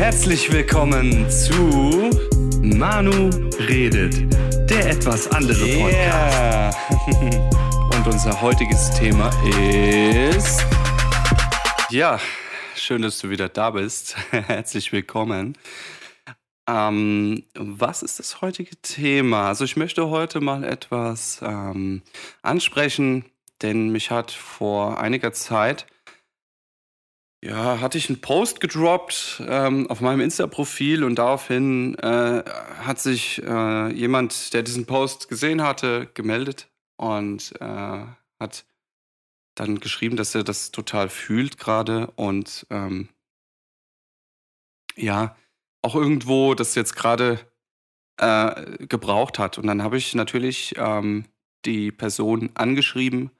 Herzlich willkommen zu Manu redet, der etwas andere Podcast. Und unser heutiges Thema ist. Ja, schön, dass du wieder da bist. Herzlich willkommen. Ähm, was ist das heutige Thema? Also ich möchte heute mal etwas ähm, ansprechen, denn mich hat vor einiger Zeit ja, hatte ich einen Post gedroppt ähm, auf meinem Insta-Profil und daraufhin äh, hat sich äh, jemand, der diesen Post gesehen hatte, gemeldet und äh, hat dann geschrieben, dass er das total fühlt gerade und ähm, ja, auch irgendwo das jetzt gerade äh, gebraucht hat. Und dann habe ich natürlich ähm, die Person angeschrieben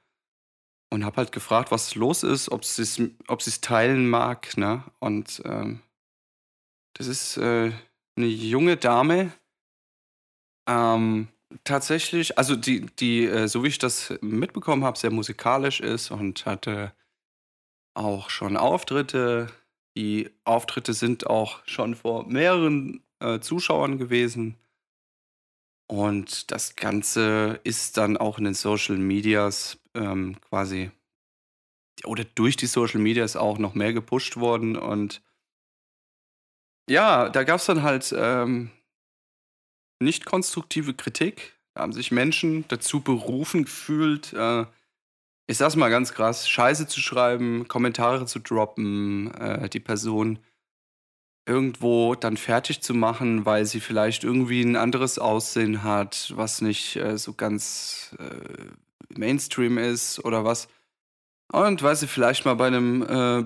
und habe halt gefragt, was los ist, ob sie es ob sie's teilen mag. Ne? Und ähm, das ist äh, eine junge Dame. Ähm, tatsächlich, also die, die, äh, so wie ich das mitbekommen habe, sehr musikalisch ist und hatte auch schon Auftritte. Die Auftritte sind auch schon vor mehreren äh, Zuschauern gewesen. Und das Ganze ist dann auch in den Social Medias ähm, quasi oder durch die Social Medias auch noch mehr gepusht worden. Und ja, da gab es dann halt ähm, nicht konstruktive Kritik. Da haben sich Menschen dazu berufen gefühlt, äh, ich sag's mal ganz krass, Scheiße zu schreiben, Kommentare zu droppen, äh, die Person irgendwo dann fertig zu machen, weil sie vielleicht irgendwie ein anderes Aussehen hat, was nicht äh, so ganz äh, Mainstream ist oder was. Und weil sie vielleicht mal bei einem äh,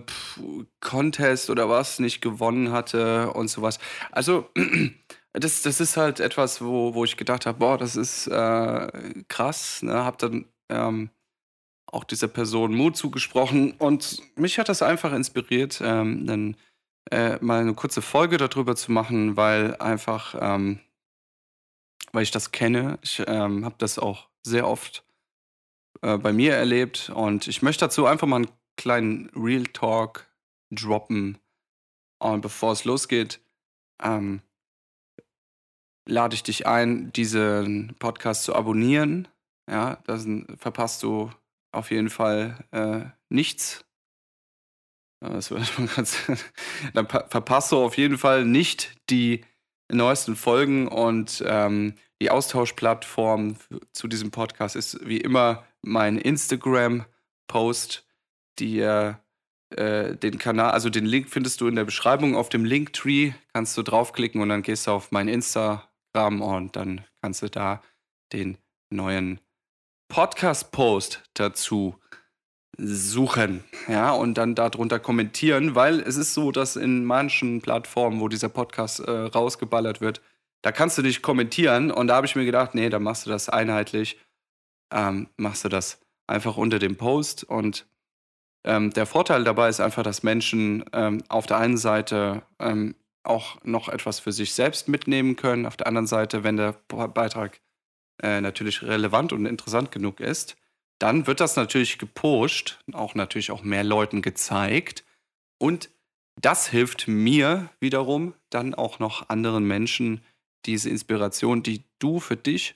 Contest oder was nicht gewonnen hatte und sowas. Also, das, das ist halt etwas, wo, wo ich gedacht habe, boah, das ist äh, krass. Ne? Hab dann ähm, auch dieser Person Mut zugesprochen und mich hat das einfach inspiriert, ähm, dann äh, mal eine kurze Folge darüber zu machen, weil einfach, ähm, weil ich das kenne. Ich ähm, habe das auch sehr oft äh, bei mir erlebt. Und ich möchte dazu einfach mal einen kleinen Real Talk droppen. Und bevor es losgeht, ähm, lade ich dich ein, diesen Podcast zu abonnieren. Ja, dann verpasst du auf jeden Fall äh, nichts. Das ganz, dann verpasst du auf jeden Fall nicht die neuesten Folgen und ähm, die Austauschplattform zu diesem Podcast ist wie immer mein Instagram-Post, die äh, den Kanal, also den Link findest du in der Beschreibung. Auf dem Linktree, kannst du draufklicken und dann gehst du auf mein Instagram und dann kannst du da den neuen Podcast-Post dazu suchen, ja, und dann darunter kommentieren, weil es ist so, dass in manchen Plattformen, wo dieser Podcast äh, rausgeballert wird, da kannst du nicht kommentieren. Und da habe ich mir gedacht, nee, da machst du das einheitlich ähm, machst du das einfach unter dem Post. Und ähm, der Vorteil dabei ist einfach, dass Menschen ähm, auf der einen Seite ähm, auch noch etwas für sich selbst mitnehmen können, auf der anderen Seite, wenn der Beitrag äh, natürlich relevant und interessant genug ist, dann wird das natürlich gepusht, auch natürlich auch mehr Leuten gezeigt. Und das hilft mir wiederum dann auch noch anderen Menschen diese Inspiration, die du für dich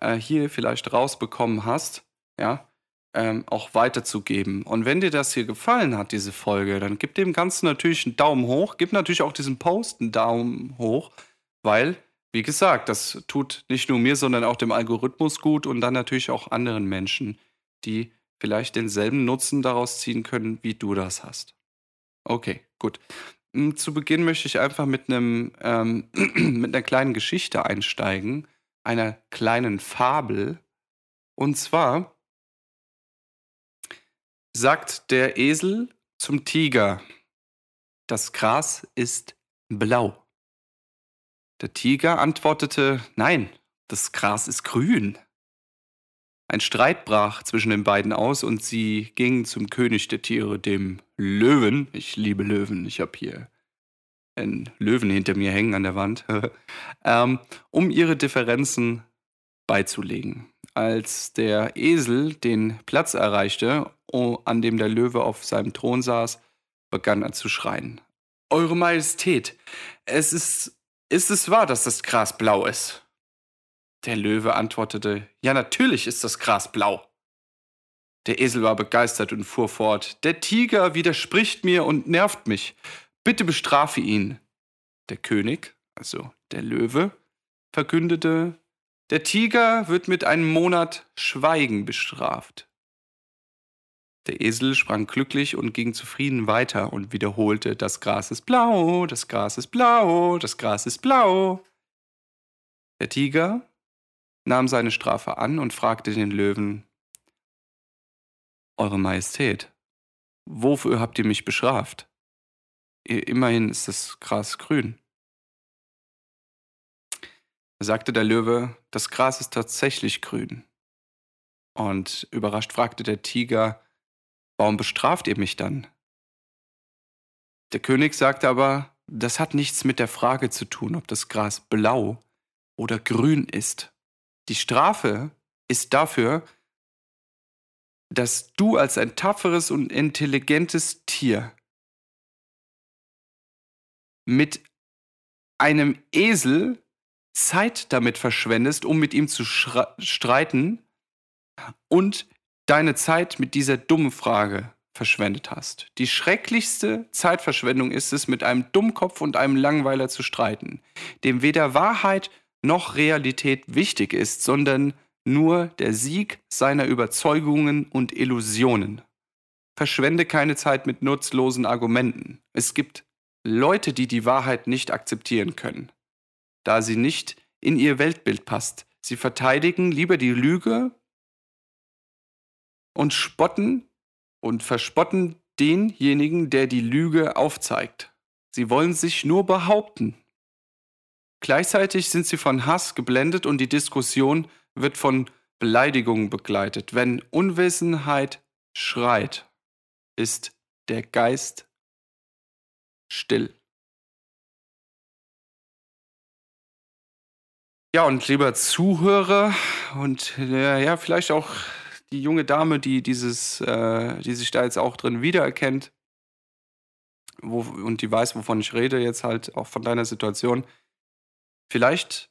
äh, hier vielleicht rausbekommen hast, ja, ähm, auch weiterzugeben. Und wenn dir das hier gefallen hat, diese Folge, dann gib dem Ganzen natürlich einen Daumen hoch. Gib natürlich auch diesem Post einen Daumen hoch, weil, wie gesagt, das tut nicht nur mir, sondern auch dem Algorithmus gut und dann natürlich auch anderen Menschen, die vielleicht denselben Nutzen daraus ziehen können, wie du das hast. Okay, gut. Hm, zu Beginn möchte ich einfach mit einem ähm, mit einer kleinen Geschichte einsteigen, einer kleinen Fabel. Und zwar sagt der Esel zum Tiger, das Gras ist blau. Der Tiger antwortete, nein, das Gras ist grün. Ein Streit brach zwischen den beiden aus und sie gingen zum König der Tiere, dem Löwen. Ich liebe Löwen, ich habe hier einen Löwen hinter mir hängen an der Wand, ähm, um ihre Differenzen beizulegen. Als der Esel den Platz erreichte, an dem der Löwe auf seinem Thron saß, begann er zu schreien. Eure Majestät, es ist, ist es wahr, dass das Gras blau ist? Der Löwe antwortete, ja natürlich ist das Gras blau. Der Esel war begeistert und fuhr fort, der Tiger widerspricht mir und nervt mich. Bitte bestrafe ihn. Der König, also der Löwe, verkündete, der Tiger wird mit einem Monat Schweigen bestraft. Der Esel sprang glücklich und ging zufrieden weiter und wiederholte, das Gras ist blau, das Gras ist blau, das Gras ist blau. Der Tiger nahm seine Strafe an und fragte den Löwen, Eure Majestät, wofür habt ihr mich bestraft? Immerhin ist das Gras grün. Da sagte der Löwe, das Gras ist tatsächlich grün. Und überrascht fragte der Tiger, warum bestraft ihr mich dann? Der König sagte aber, das hat nichts mit der Frage zu tun, ob das Gras blau oder grün ist. Die Strafe ist dafür, dass du als ein tapferes und intelligentes Tier mit einem Esel Zeit damit verschwendest, um mit ihm zu streiten und deine Zeit mit dieser dummen Frage verschwendet hast. Die schrecklichste Zeitverschwendung ist es, mit einem Dummkopf und einem Langweiler zu streiten, dem weder Wahrheit noch Realität wichtig ist, sondern nur der Sieg seiner Überzeugungen und Illusionen. Verschwende keine Zeit mit nutzlosen Argumenten. Es gibt Leute, die die Wahrheit nicht akzeptieren können da sie nicht in ihr Weltbild passt. Sie verteidigen lieber die Lüge und spotten und verspotten denjenigen, der die Lüge aufzeigt. Sie wollen sich nur behaupten. Gleichzeitig sind sie von Hass geblendet und die Diskussion wird von Beleidigungen begleitet. Wenn Unwissenheit schreit, ist der Geist still. Ja, und lieber Zuhörer und äh, ja, vielleicht auch die junge Dame, die dieses, äh, die sich da jetzt auch drin wiedererkennt wo, und die weiß, wovon ich rede, jetzt halt auch von deiner Situation. Vielleicht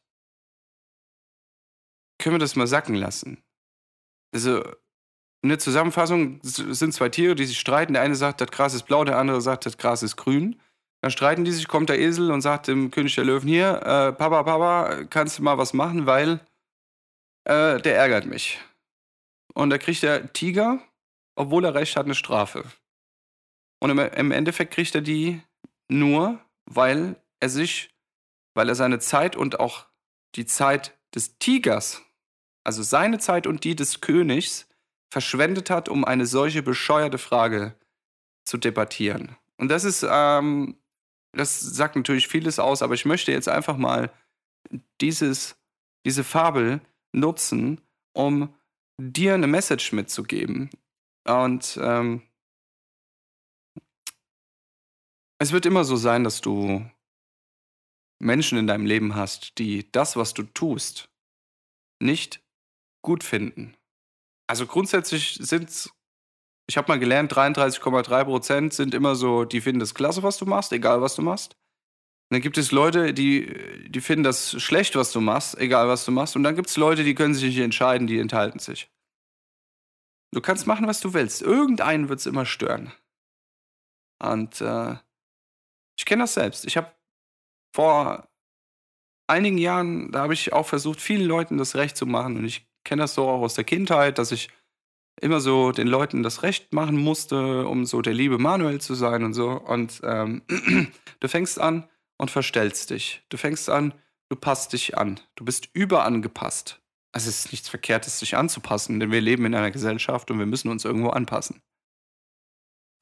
können wir das mal sacken lassen. Also, eine Zusammenfassung sind zwei Tiere, die sich streiten. Der eine sagt, das Gras ist blau, der andere sagt, das Gras ist grün. Dann streiten die sich, kommt der Esel und sagt dem König der Löwen hier, äh, Papa, Papa, kannst du mal was machen, weil äh, der ärgert mich. Und da kriegt der Tiger, obwohl er recht hat, eine Strafe. Und im, im Endeffekt kriegt er die nur, weil er sich, weil er seine Zeit und auch die Zeit des Tigers, also seine Zeit und die des Königs, verschwendet hat, um eine solche bescheuerte Frage zu debattieren. Und das ist ähm, das sagt natürlich vieles aus, aber ich möchte jetzt einfach mal dieses, diese Fabel nutzen, um dir eine Message mitzugeben. Und ähm, es wird immer so sein, dass du Menschen in deinem Leben hast, die das, was du tust, nicht gut finden. Also grundsätzlich sind es ich habe mal gelernt, 33,3 Prozent sind immer so, die finden das klasse, was du machst, egal was du machst. Und dann gibt es Leute, die, die finden das schlecht, was du machst, egal was du machst. Und dann gibt es Leute, die können sich nicht entscheiden, die enthalten sich. Du kannst machen, was du willst. Irgendeinen wird es immer stören. Und äh, ich kenne das selbst. Ich habe vor einigen Jahren, da habe ich auch versucht, vielen Leuten das Recht zu machen. Und ich kenne das so auch aus der Kindheit, dass ich immer so den Leuten das Recht machen musste, um so der liebe Manuel zu sein und so. Und ähm, du fängst an und verstellst dich. Du fängst an, du passt dich an. Du bist überangepasst. Also es ist nichts Verkehrtes, sich anzupassen, denn wir leben in einer Gesellschaft und wir müssen uns irgendwo anpassen.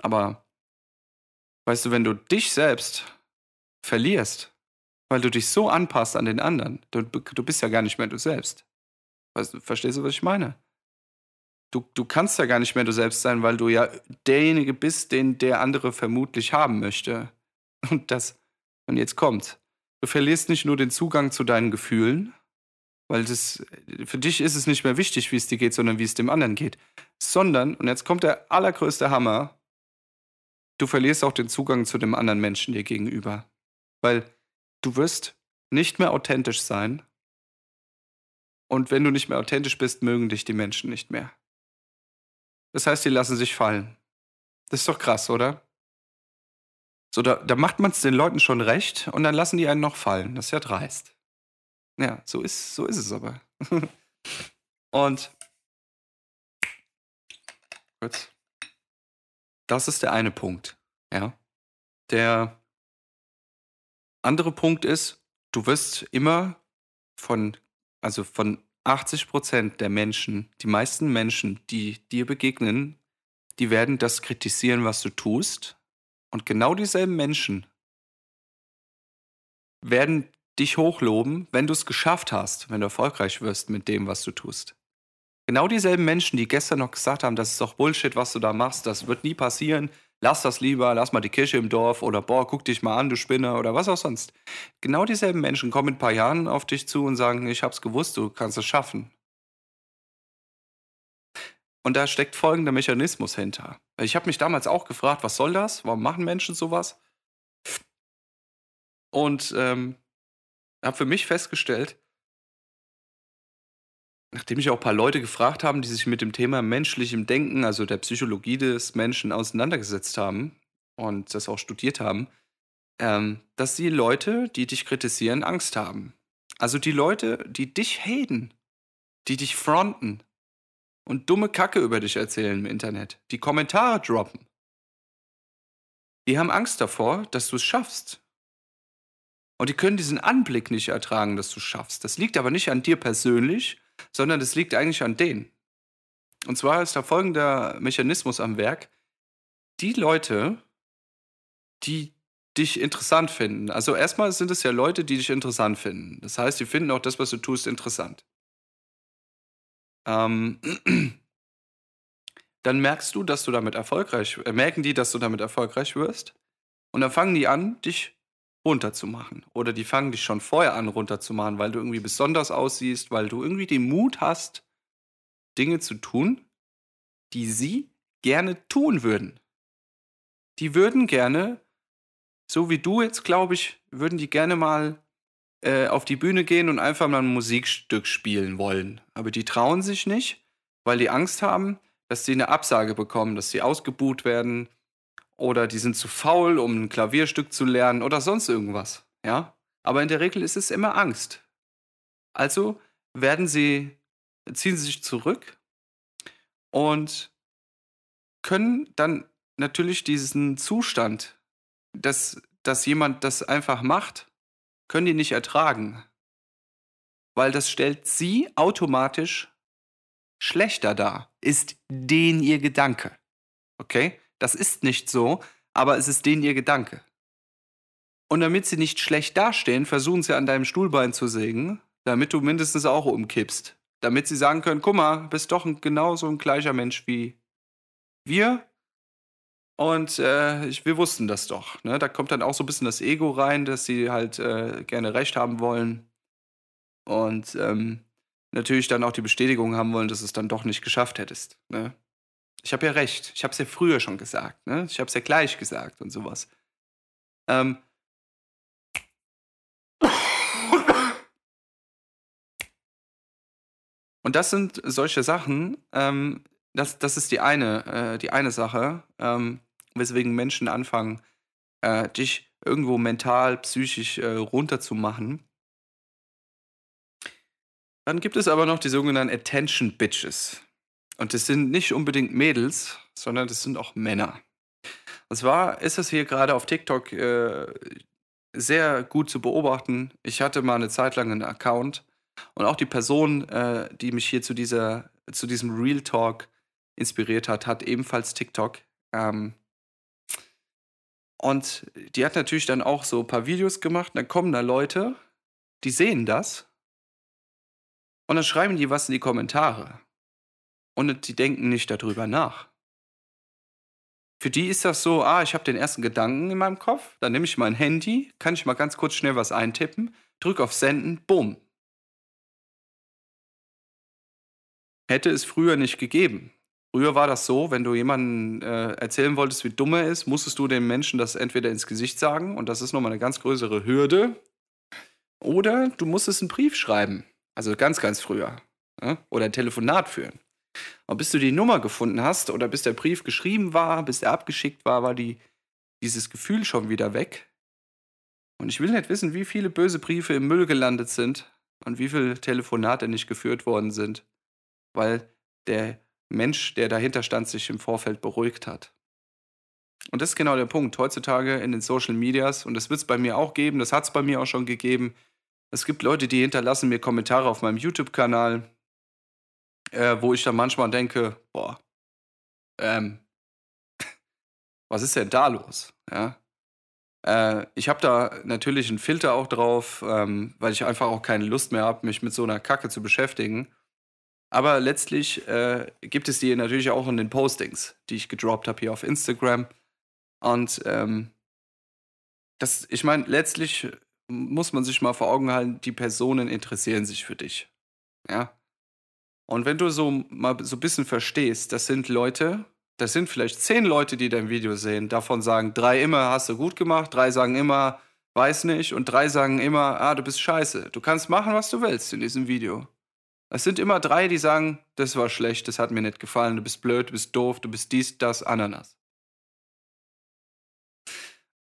Aber weißt du, wenn du dich selbst verlierst, weil du dich so anpasst an den anderen, du, du bist ja gar nicht mehr du selbst. Weißt du, verstehst du, was ich meine? Du, du kannst ja gar nicht mehr du selbst sein, weil du ja derjenige bist, den der andere vermutlich haben möchte. Und das, und jetzt kommt. Du verlierst nicht nur den Zugang zu deinen Gefühlen, weil das, für dich ist es nicht mehr wichtig, wie es dir geht, sondern wie es dem anderen geht. Sondern, und jetzt kommt der allergrößte Hammer, du verlierst auch den Zugang zu dem anderen Menschen dir gegenüber. Weil du wirst nicht mehr authentisch sein. Und wenn du nicht mehr authentisch bist, mögen dich die Menschen nicht mehr. Das heißt, die lassen sich fallen. Das ist doch krass, oder? So, da, da macht man es den Leuten schon recht und dann lassen die einen noch fallen. Das ist ja dreist. Ja, so ist, so ist es aber. und kurz. Das ist der eine Punkt. Ja. Der andere Punkt ist, du wirst immer von, also von 80 Prozent der Menschen, die meisten Menschen, die dir begegnen, die werden das kritisieren, was du tust. Und genau dieselben Menschen werden dich hochloben, wenn du es geschafft hast, wenn du erfolgreich wirst mit dem, was du tust. Genau dieselben Menschen, die gestern noch gesagt haben, das ist doch Bullshit, was du da machst, das wird nie passieren, lass das lieber, lass mal die Kirche im Dorf oder boah, guck dich mal an, du Spinner oder was auch sonst. Genau dieselben Menschen kommen in ein paar Jahren auf dich zu und sagen, ich hab's gewusst, du kannst es schaffen. Und da steckt folgender Mechanismus hinter. Ich habe mich damals auch gefragt, was soll das? Warum machen Menschen sowas? Und ähm, habe für mich festgestellt, nachdem ich auch ein paar Leute gefragt habe, die sich mit dem Thema menschlichem Denken, also der Psychologie des Menschen auseinandergesetzt haben und das auch studiert haben, ähm, dass die Leute, die dich kritisieren, Angst haben. Also die Leute, die dich haten, die dich fronten und dumme Kacke über dich erzählen im Internet, die Kommentare droppen, die haben Angst davor, dass du es schaffst. Und die können diesen Anblick nicht ertragen, dass du es schaffst. Das liegt aber nicht an dir persönlich, sondern es liegt eigentlich an denen. Und zwar ist da folgender Mechanismus am Werk. Die Leute, die dich interessant finden, also erstmal sind es ja Leute, die dich interessant finden. Das heißt, die finden auch das, was du tust, interessant. Ähm, dann merkst du, dass du damit erfolgreich, äh, merken die, dass du damit erfolgreich wirst. Und dann fangen die an, dich runterzumachen. Oder die fangen dich schon vorher an runterzumachen, weil du irgendwie besonders aussiehst, weil du irgendwie den Mut hast, Dinge zu tun, die sie gerne tun würden. Die würden gerne, so wie du jetzt, glaube ich, würden die gerne mal äh, auf die Bühne gehen und einfach mal ein Musikstück spielen wollen. Aber die trauen sich nicht, weil die Angst haben, dass sie eine Absage bekommen, dass sie ausgebuht werden, oder die sind zu faul, um ein Klavierstück zu lernen oder sonst irgendwas. Ja? Aber in der Regel ist es immer Angst. Also werden sie, ziehen sie sich zurück und können dann natürlich diesen Zustand, dass, dass jemand das einfach macht, können die nicht ertragen. Weil das stellt sie automatisch schlechter dar, ist den ihr Gedanke. Okay? Das ist nicht so, aber es ist denen ihr Gedanke. Und damit sie nicht schlecht dastehen, versuchen sie an deinem Stuhlbein zu sägen, damit du mindestens auch umkippst. Damit sie sagen können, guck mal, bist doch ein, genauso ein gleicher Mensch wie wir. Und äh, ich, wir wussten das doch. Ne? Da kommt dann auch so ein bisschen das Ego rein, dass sie halt äh, gerne Recht haben wollen. Und ähm, natürlich dann auch die Bestätigung haben wollen, dass du es dann doch nicht geschafft hättest. Ne? Ich habe ja recht. Ich habe es ja früher schon gesagt. Ne? Ich habe es ja gleich gesagt und sowas. Ähm. Und das sind solche Sachen, ähm, das, das ist die eine, äh, die eine Sache, ähm, weswegen Menschen anfangen, äh, dich irgendwo mental, psychisch äh, runterzumachen. Dann gibt es aber noch die sogenannten Attention Bitches. Und das sind nicht unbedingt Mädels, sondern das sind auch Männer. Und zwar ist es hier gerade auf TikTok äh, sehr gut zu beobachten. Ich hatte mal eine Zeit lang einen Account und auch die Person, äh, die mich hier zu, dieser, zu diesem Real Talk inspiriert hat, hat ebenfalls TikTok. Ähm, und die hat natürlich dann auch so ein paar Videos gemacht. dann kommen da Leute, die sehen das. Und dann schreiben die was in die Kommentare und die denken nicht darüber nach. Für die ist das so, ah, ich habe den ersten Gedanken in meinem Kopf, dann nehme ich mein Handy, kann ich mal ganz kurz schnell was eintippen, drücke auf Senden, bumm. Hätte es früher nicht gegeben, früher war das so, wenn du jemanden äh, erzählen wolltest, wie dumm er ist, musstest du dem Menschen das entweder ins Gesicht sagen und das ist nochmal eine ganz größere Hürde. Oder du musstest einen Brief schreiben. Also ganz, ganz früher. Ja? Oder ein Telefonat führen. Und bis du die Nummer gefunden hast oder bis der Brief geschrieben war, bis er abgeschickt war, war die, dieses Gefühl schon wieder weg. Und ich will nicht wissen, wie viele böse Briefe im Müll gelandet sind und wie viele Telefonate nicht geführt worden sind, weil der Mensch, der dahinter stand, sich im Vorfeld beruhigt hat. Und das ist genau der Punkt. Heutzutage in den Social Medias, und das wird es bei mir auch geben, das hat es bei mir auch schon gegeben. Es gibt Leute, die hinterlassen mir Kommentare auf meinem YouTube-Kanal, äh, wo ich dann manchmal denke, boah, ähm, was ist denn da los? Ja? Äh, ich habe da natürlich einen Filter auch drauf, ähm, weil ich einfach auch keine Lust mehr habe, mich mit so einer Kacke zu beschäftigen. Aber letztlich äh, gibt es die natürlich auch in den Postings, die ich gedroppt habe hier auf Instagram. Und ähm, das, ich meine, letztlich muss man sich mal vor Augen halten, die Personen interessieren sich für dich. Ja. Und wenn du so mal so ein bisschen verstehst, das sind Leute, das sind vielleicht zehn Leute, die dein Video sehen. Davon sagen drei immer, hast du gut gemacht, drei sagen immer, weiß nicht, und drei sagen immer, ah, du bist scheiße. Du kannst machen, was du willst in diesem Video. Es sind immer drei, die sagen, das war schlecht, das hat mir nicht gefallen, du bist blöd, du bist doof, du bist dies, das, Ananas.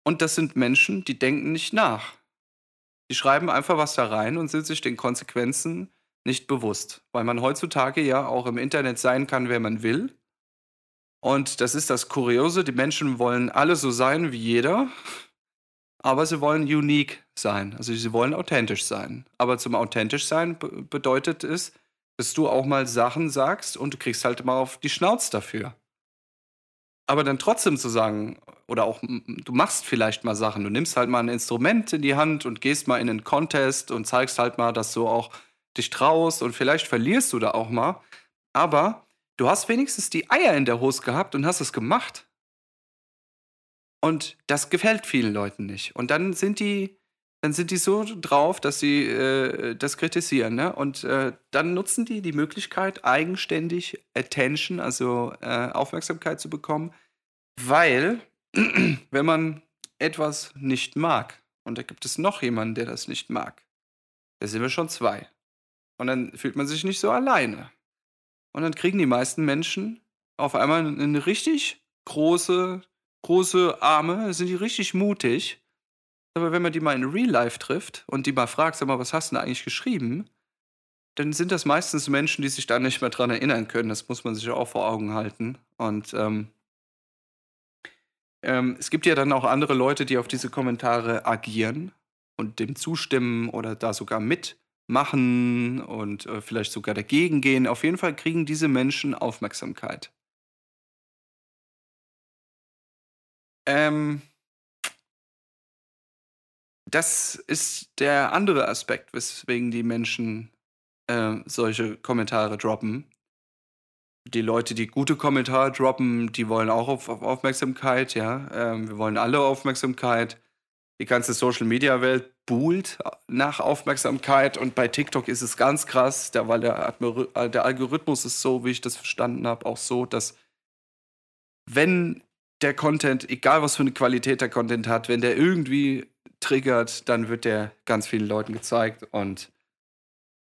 Und das sind Menschen, die denken nicht nach. Die schreiben einfach was da rein und sind sich den Konsequenzen nicht bewusst, weil man heutzutage ja auch im Internet sein kann, wer man will. Und das ist das Kuriose, die Menschen wollen alle so sein wie jeder, aber sie wollen unique sein, also sie wollen authentisch sein. Aber zum authentisch sein bedeutet es, dass du auch mal Sachen sagst und du kriegst halt mal auf die Schnauze dafür. Aber dann trotzdem zu sagen, oder auch du machst vielleicht mal Sachen, du nimmst halt mal ein Instrument in die Hand und gehst mal in einen Contest und zeigst halt mal, dass du auch dich traust und vielleicht verlierst du da auch mal. Aber du hast wenigstens die Eier in der Hose gehabt und hast es gemacht. Und das gefällt vielen Leuten nicht. Und dann sind die, dann sind die so drauf, dass sie äh, das kritisieren. Ne? Und äh, dann nutzen die die Möglichkeit, eigenständig Attention, also äh, Aufmerksamkeit zu bekommen, weil, wenn man etwas nicht mag, und da gibt es noch jemanden, der das nicht mag, da sind wir schon zwei. Und dann fühlt man sich nicht so alleine. Und dann kriegen die meisten Menschen auf einmal eine richtig große, große Arme, sind die richtig mutig. Aber wenn man die mal in Real Life trifft und die mal fragt, sag mal, was hast du denn eigentlich geschrieben? Dann sind das meistens Menschen, die sich da nicht mehr dran erinnern können. Das muss man sich auch vor Augen halten. Und ähm, ähm, es gibt ja dann auch andere Leute, die auf diese Kommentare agieren und dem zustimmen oder da sogar mit machen und äh, vielleicht sogar dagegen gehen. Auf jeden Fall kriegen diese Menschen Aufmerksamkeit. Ähm, das ist der andere Aspekt, weswegen die Menschen äh, solche Kommentare droppen. Die Leute, die gute Kommentare droppen, die wollen auch auf, auf Aufmerksamkeit, ja. Ähm, wir wollen alle Aufmerksamkeit. Die ganze Social Media Welt buhlt nach Aufmerksamkeit und bei TikTok ist es ganz krass, da, weil der, äh, der Algorithmus ist so, wie ich das verstanden habe, auch so, dass wenn der Content, egal was für eine Qualität der Content hat, wenn der irgendwie triggert, dann wird der ganz vielen Leuten gezeigt und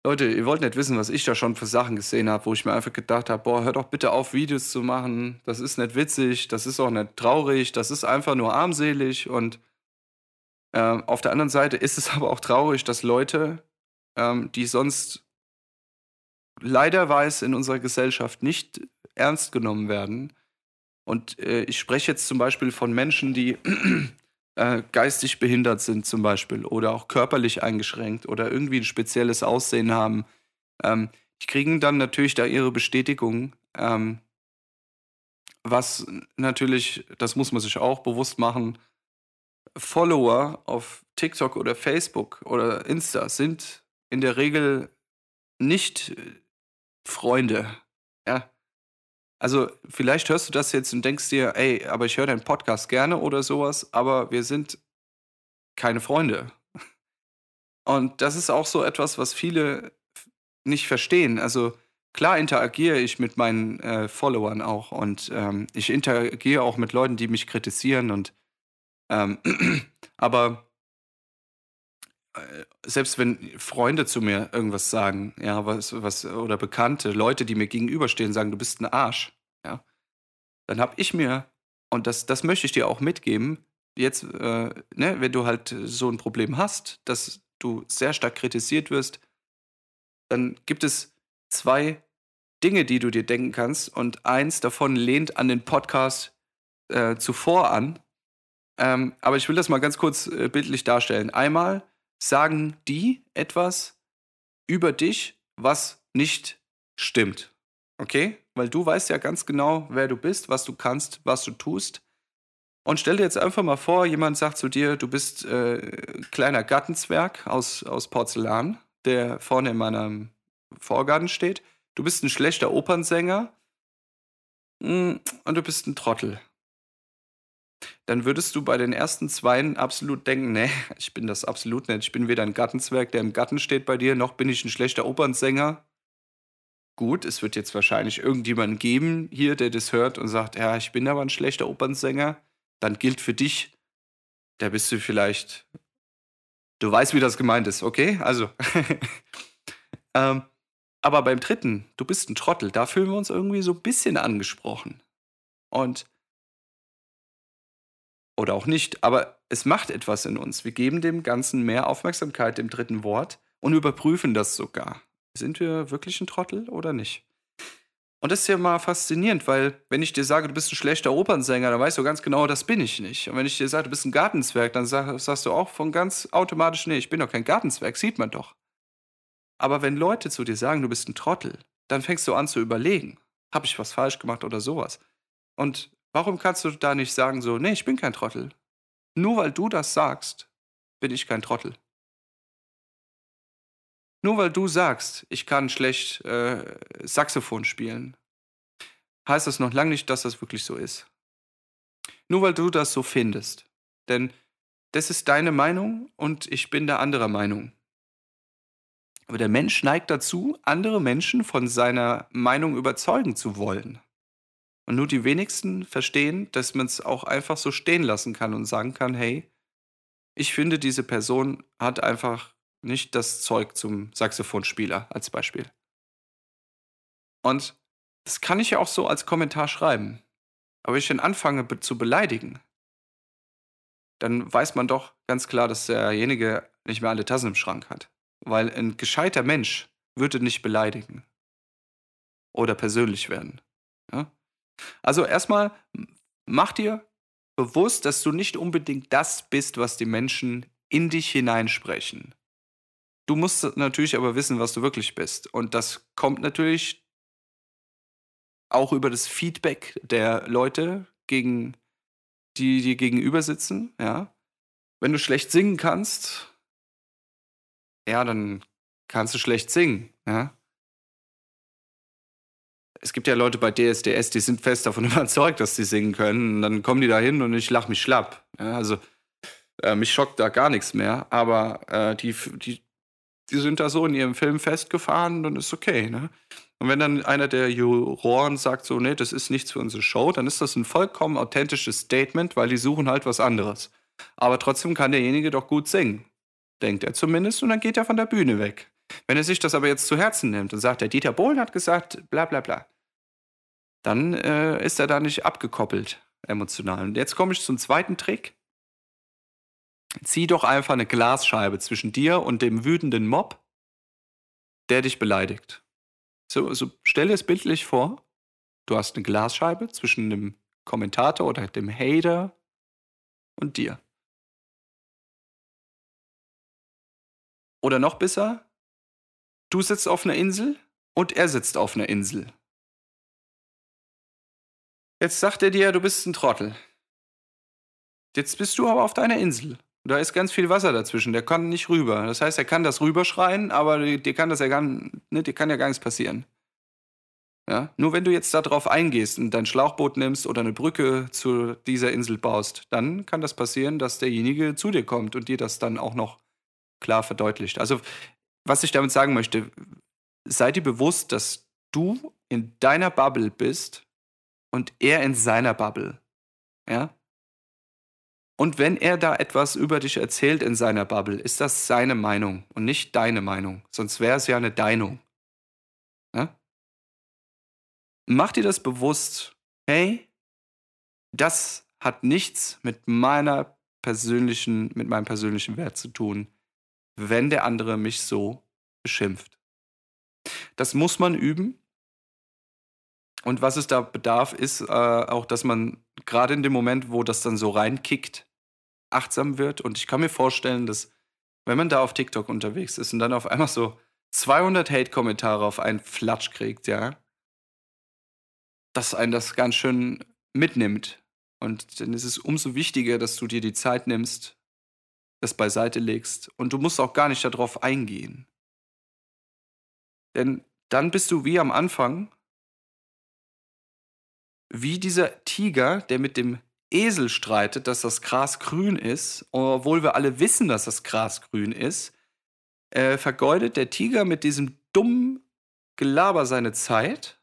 Leute, ihr wollt nicht wissen, was ich da schon für Sachen gesehen habe, wo ich mir einfach gedacht habe, boah, hört doch bitte auf, Videos zu machen. Das ist nicht witzig, das ist auch nicht traurig, das ist einfach nur armselig und ähm, auf der anderen Seite ist es aber auch traurig, dass Leute, ähm, die sonst leider weiß in unserer Gesellschaft nicht ernst genommen werden. Und äh, ich spreche jetzt zum Beispiel von Menschen, die äh, geistig behindert sind zum Beispiel oder auch körperlich eingeschränkt oder irgendwie ein spezielles Aussehen haben. Ähm, die kriegen dann natürlich da ihre Bestätigung, ähm, was natürlich, das muss man sich auch bewusst machen, Follower auf TikTok oder Facebook oder Insta sind in der Regel nicht äh, Freunde. Ja. Also, vielleicht hörst du das jetzt und denkst dir, ey, aber ich höre deinen Podcast gerne oder sowas, aber wir sind keine Freunde. Und das ist auch so etwas, was viele nicht verstehen. Also, klar interagiere ich mit meinen äh, Followern auch und ähm, ich interagiere auch mit Leuten, die mich kritisieren und ähm, aber äh, selbst wenn Freunde zu mir irgendwas sagen, ja, was, was, oder Bekannte, Leute, die mir gegenüberstehen, sagen, du bist ein Arsch, ja, dann habe ich mir, und das, das möchte ich dir auch mitgeben, jetzt, äh, ne, wenn du halt so ein Problem hast, dass du sehr stark kritisiert wirst, dann gibt es zwei Dinge, die du dir denken kannst. Und eins davon lehnt an den Podcast äh, zuvor an. Ähm, aber ich will das mal ganz kurz äh, bildlich darstellen. Einmal sagen die etwas über dich, was nicht stimmt. Okay? Weil du weißt ja ganz genau, wer du bist, was du kannst, was du tust. Und stell dir jetzt einfach mal vor, jemand sagt zu dir, du bist äh, kleiner Gartenzwerg aus, aus Porzellan, der vorne in meinem Vorgarten steht. Du bist ein schlechter Opernsänger mm, und du bist ein Trottel. Dann würdest du bei den ersten Zweien absolut denken, nee, ich bin das absolut nicht. Ich bin weder ein Gartenzwerg, der im Garten steht bei dir, noch bin ich ein schlechter Opernsänger. Gut, es wird jetzt wahrscheinlich irgendjemanden geben hier, der das hört und sagt, ja, ich bin aber ein schlechter Opernsänger. Dann gilt für dich, da bist du vielleicht, du weißt, wie das gemeint ist, okay? Also, ähm, aber beim dritten, du bist ein Trottel, da fühlen wir uns irgendwie so ein bisschen angesprochen. Und oder auch nicht, aber es macht etwas in uns. Wir geben dem Ganzen mehr Aufmerksamkeit, dem dritten Wort, und überprüfen das sogar. Sind wir wirklich ein Trottel oder nicht? Und das ist ja mal faszinierend, weil wenn ich dir sage, du bist ein schlechter Opernsänger, dann weißt du ganz genau, das bin ich nicht. Und wenn ich dir sage, du bist ein Gartenzwerg, dann sag, sagst du auch von ganz automatisch, nee, ich bin doch kein Gartenzwerg, sieht man doch. Aber wenn Leute zu dir sagen, du bist ein Trottel, dann fängst du an zu überlegen, habe ich was falsch gemacht oder sowas. Und warum kannst du da nicht sagen so, nee, ich bin kein Trottel. Nur weil du das sagst, bin ich kein Trottel. Nur weil du sagst, ich kann schlecht äh, Saxophon spielen, heißt das noch lange nicht, dass das wirklich so ist. Nur weil du das so findest. Denn das ist deine Meinung und ich bin der anderer Meinung. Aber der Mensch neigt dazu, andere Menschen von seiner Meinung überzeugen zu wollen. Und nur die wenigsten verstehen, dass man es auch einfach so stehen lassen kann und sagen kann, hey, ich finde, diese Person hat einfach nicht das Zeug zum Saxophonspieler als Beispiel. Und das kann ich ja auch so als Kommentar schreiben. Aber wenn ich dann anfange be zu beleidigen, dann weiß man doch ganz klar, dass derjenige nicht mehr alle Tassen im Schrank hat. Weil ein gescheiter Mensch würde nicht beleidigen oder persönlich werden. Also erstmal mach dir bewusst, dass du nicht unbedingt das bist, was die Menschen in dich hineinsprechen. Du musst natürlich aber wissen, was du wirklich bist. Und das kommt natürlich auch über das Feedback der Leute, gegen, die dir gegenüber sitzen. Ja? Wenn du schlecht singen kannst, ja, dann kannst du schlecht singen. Ja? Es gibt ja Leute bei DSDS, die sind fest davon überzeugt, dass sie singen können. Und dann kommen die da hin und ich lache mich schlapp. Ja, also äh, mich schockt da gar nichts mehr. Aber äh, die, die, die sind da so in ihrem Film festgefahren, dann ist okay. Ne? Und wenn dann einer der Juroren sagt so, nee, das ist nichts für unsere Show, dann ist das ein vollkommen authentisches Statement, weil die suchen halt was anderes. Aber trotzdem kann derjenige doch gut singen denkt er zumindest, und dann geht er von der Bühne weg. Wenn er sich das aber jetzt zu Herzen nimmt und sagt, der Dieter Bohlen hat gesagt, bla bla bla, dann äh, ist er da nicht abgekoppelt emotional. Und jetzt komme ich zum zweiten Trick. Zieh doch einfach eine Glasscheibe zwischen dir und dem wütenden Mob, der dich beleidigt. So, so stell dir es bildlich vor. Du hast eine Glasscheibe zwischen dem Kommentator oder dem Hater und dir. Oder noch besser, du sitzt auf einer Insel und er sitzt auf einer Insel. Jetzt sagt er dir, du bist ein Trottel. Jetzt bist du aber auf deiner Insel. Da ist ganz viel Wasser dazwischen, der kann nicht rüber. Das heißt, er kann das rüberschreien, aber dir kann das ja gar, ne, dir kann ja gar nichts passieren. Ja? Nur wenn du jetzt darauf eingehst und dein Schlauchboot nimmst oder eine Brücke zu dieser Insel baust, dann kann das passieren, dass derjenige zu dir kommt und dir das dann auch noch klar verdeutlicht. Also, was ich damit sagen möchte, seid ihr bewusst, dass du in deiner Bubble bist und er in seiner Bubble. Ja? Und wenn er da etwas über dich erzählt in seiner Bubble, ist das seine Meinung und nicht deine Meinung. Sonst wäre es ja eine Deinung. Ja? Mach dir das bewusst. Hey, das hat nichts mit meiner persönlichen, mit meinem persönlichen Wert zu tun, wenn der andere mich so beschimpft. Das muss man üben. Und was es da bedarf, ist äh, auch, dass man gerade in dem Moment, wo das dann so reinkickt, achtsam wird. Und ich kann mir vorstellen, dass wenn man da auf TikTok unterwegs ist und dann auf einmal so 200 Hate-Kommentare auf einen Flatsch kriegt, ja, dass einen das ganz schön mitnimmt. Und dann ist es umso wichtiger, dass du dir die Zeit nimmst, das beiseite legst. Und du musst auch gar nicht darauf eingehen. Denn dann bist du wie am Anfang, wie dieser Tiger, der mit dem Esel streitet, dass das Gras grün ist, obwohl wir alle wissen, dass das Gras grün ist, äh, vergeudet der Tiger mit diesem dummen Gelaber seine Zeit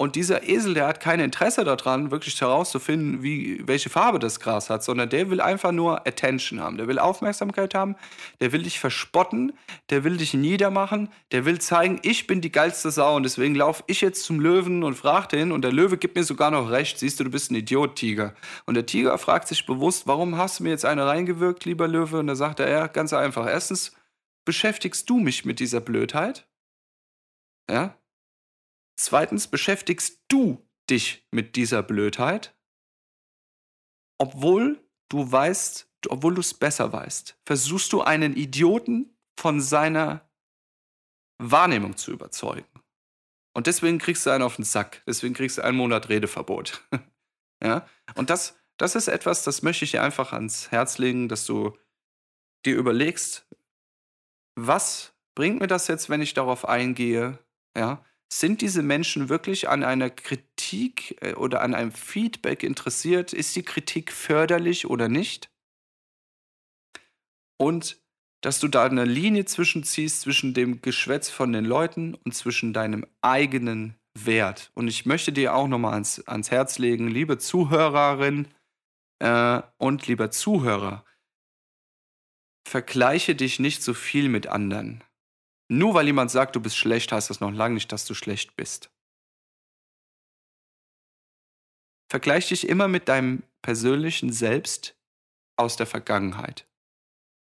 und dieser Esel, der hat kein Interesse daran, wirklich herauszufinden, wie, welche Farbe das Gras hat, sondern der will einfach nur Attention haben. Der will Aufmerksamkeit haben, der will dich verspotten, der will dich niedermachen, der will zeigen, ich bin die geilste Sau und deswegen laufe ich jetzt zum Löwen und frage den und der Löwe gibt mir sogar noch recht. Siehst du, du bist ein Idiot, Tiger. Und der Tiger fragt sich bewusst, warum hast du mir jetzt eine reingewirkt, lieber Löwe? Und da sagt er, ja, ganz einfach. Erstens beschäftigst du mich mit dieser Blödheit. Ja, Zweitens beschäftigst du dich mit dieser Blödheit, obwohl du weißt, obwohl du es besser weißt. Versuchst du einen Idioten von seiner Wahrnehmung zu überzeugen. Und deswegen kriegst du einen auf den Sack. Deswegen kriegst du einen Monat Redeverbot. ja? Und das, das ist etwas, das möchte ich dir einfach ans Herz legen, dass du dir überlegst, was bringt mir das jetzt, wenn ich darauf eingehe? Ja? Sind diese Menschen wirklich an einer Kritik äh, oder an einem Feedback interessiert? Ist die Kritik förderlich oder nicht? Und dass du da eine Linie zwischenziehst zwischen dem Geschwätz von den Leuten und zwischen deinem eigenen Wert. Und ich möchte dir auch nochmal ans, ans Herz legen, liebe Zuhörerin äh, und lieber Zuhörer, vergleiche dich nicht so viel mit anderen. Nur weil jemand sagt, du bist schlecht, heißt das noch lange nicht, dass du schlecht bist. Vergleich dich immer mit deinem persönlichen Selbst aus der Vergangenheit.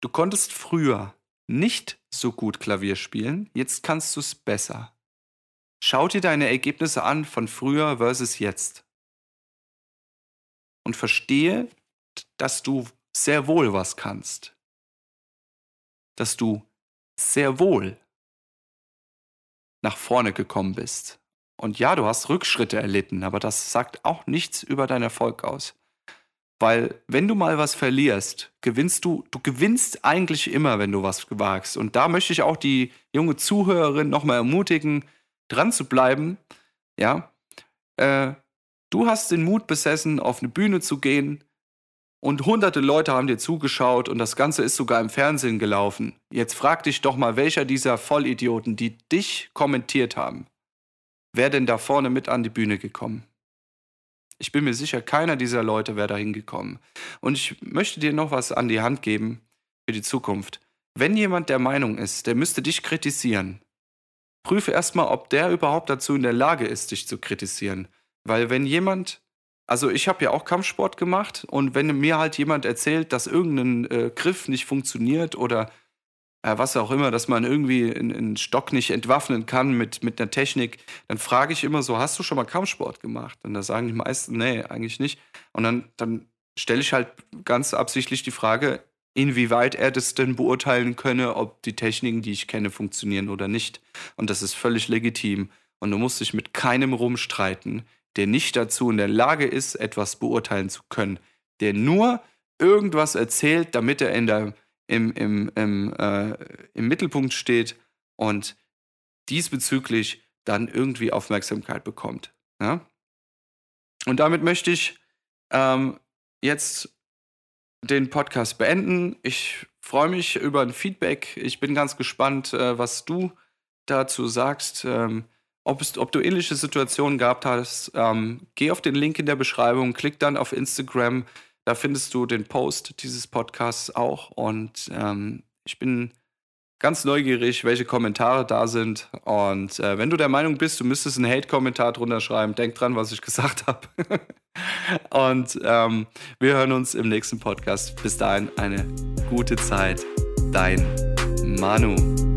Du konntest früher nicht so gut Klavier spielen, jetzt kannst du es besser. Schau dir deine Ergebnisse an von früher versus jetzt. Und verstehe, dass du sehr wohl was kannst. Dass du sehr wohl nach vorne gekommen bist. Und ja, du hast Rückschritte erlitten, aber das sagt auch nichts über deinen Erfolg aus. Weil wenn du mal was verlierst, gewinnst du, du gewinnst eigentlich immer, wenn du was wagst. Und da möchte ich auch die junge Zuhörerin nochmal ermutigen, dran zu bleiben. Ja, äh, du hast den Mut besessen, auf eine Bühne zu gehen, und hunderte Leute haben dir zugeschaut und das Ganze ist sogar im Fernsehen gelaufen. Jetzt frag dich doch mal, welcher dieser Vollidioten, die dich kommentiert haben, wäre denn da vorne mit an die Bühne gekommen? Ich bin mir sicher, keiner dieser Leute wäre da hingekommen. Und ich möchte dir noch was an die Hand geben für die Zukunft. Wenn jemand der Meinung ist, der müsste dich kritisieren, prüfe erstmal, ob der überhaupt dazu in der Lage ist, dich zu kritisieren. Weil wenn jemand also ich habe ja auch Kampfsport gemacht und wenn mir halt jemand erzählt, dass irgendein äh, Griff nicht funktioniert oder äh, was auch immer, dass man irgendwie einen Stock nicht entwaffnen kann mit, mit einer Technik, dann frage ich immer so, hast du schon mal Kampfsport gemacht? Und da sagen die meisten, nee, eigentlich nicht. Und dann, dann stelle ich halt ganz absichtlich die Frage, inwieweit er das denn beurteilen könne, ob die Techniken, die ich kenne, funktionieren oder nicht. Und das ist völlig legitim. Und du musst dich mit keinem rumstreiten der nicht dazu in der Lage ist, etwas beurteilen zu können, der nur irgendwas erzählt, damit er in der, im, im, im, äh, im Mittelpunkt steht und diesbezüglich dann irgendwie Aufmerksamkeit bekommt. Ja? Und damit möchte ich ähm, jetzt den Podcast beenden. Ich freue mich über ein Feedback. Ich bin ganz gespannt, äh, was du dazu sagst. Ähm, ob, ob du ähnliche Situationen gehabt hast, ähm, geh auf den Link in der Beschreibung, klick dann auf Instagram. Da findest du den Post dieses Podcasts auch. Und ähm, ich bin ganz neugierig, welche Kommentare da sind. Und äh, wenn du der Meinung bist, du müsstest einen Hate-Kommentar drunter schreiben, denk dran, was ich gesagt habe. Und ähm, wir hören uns im nächsten Podcast. Bis dahin eine gute Zeit. Dein Manu.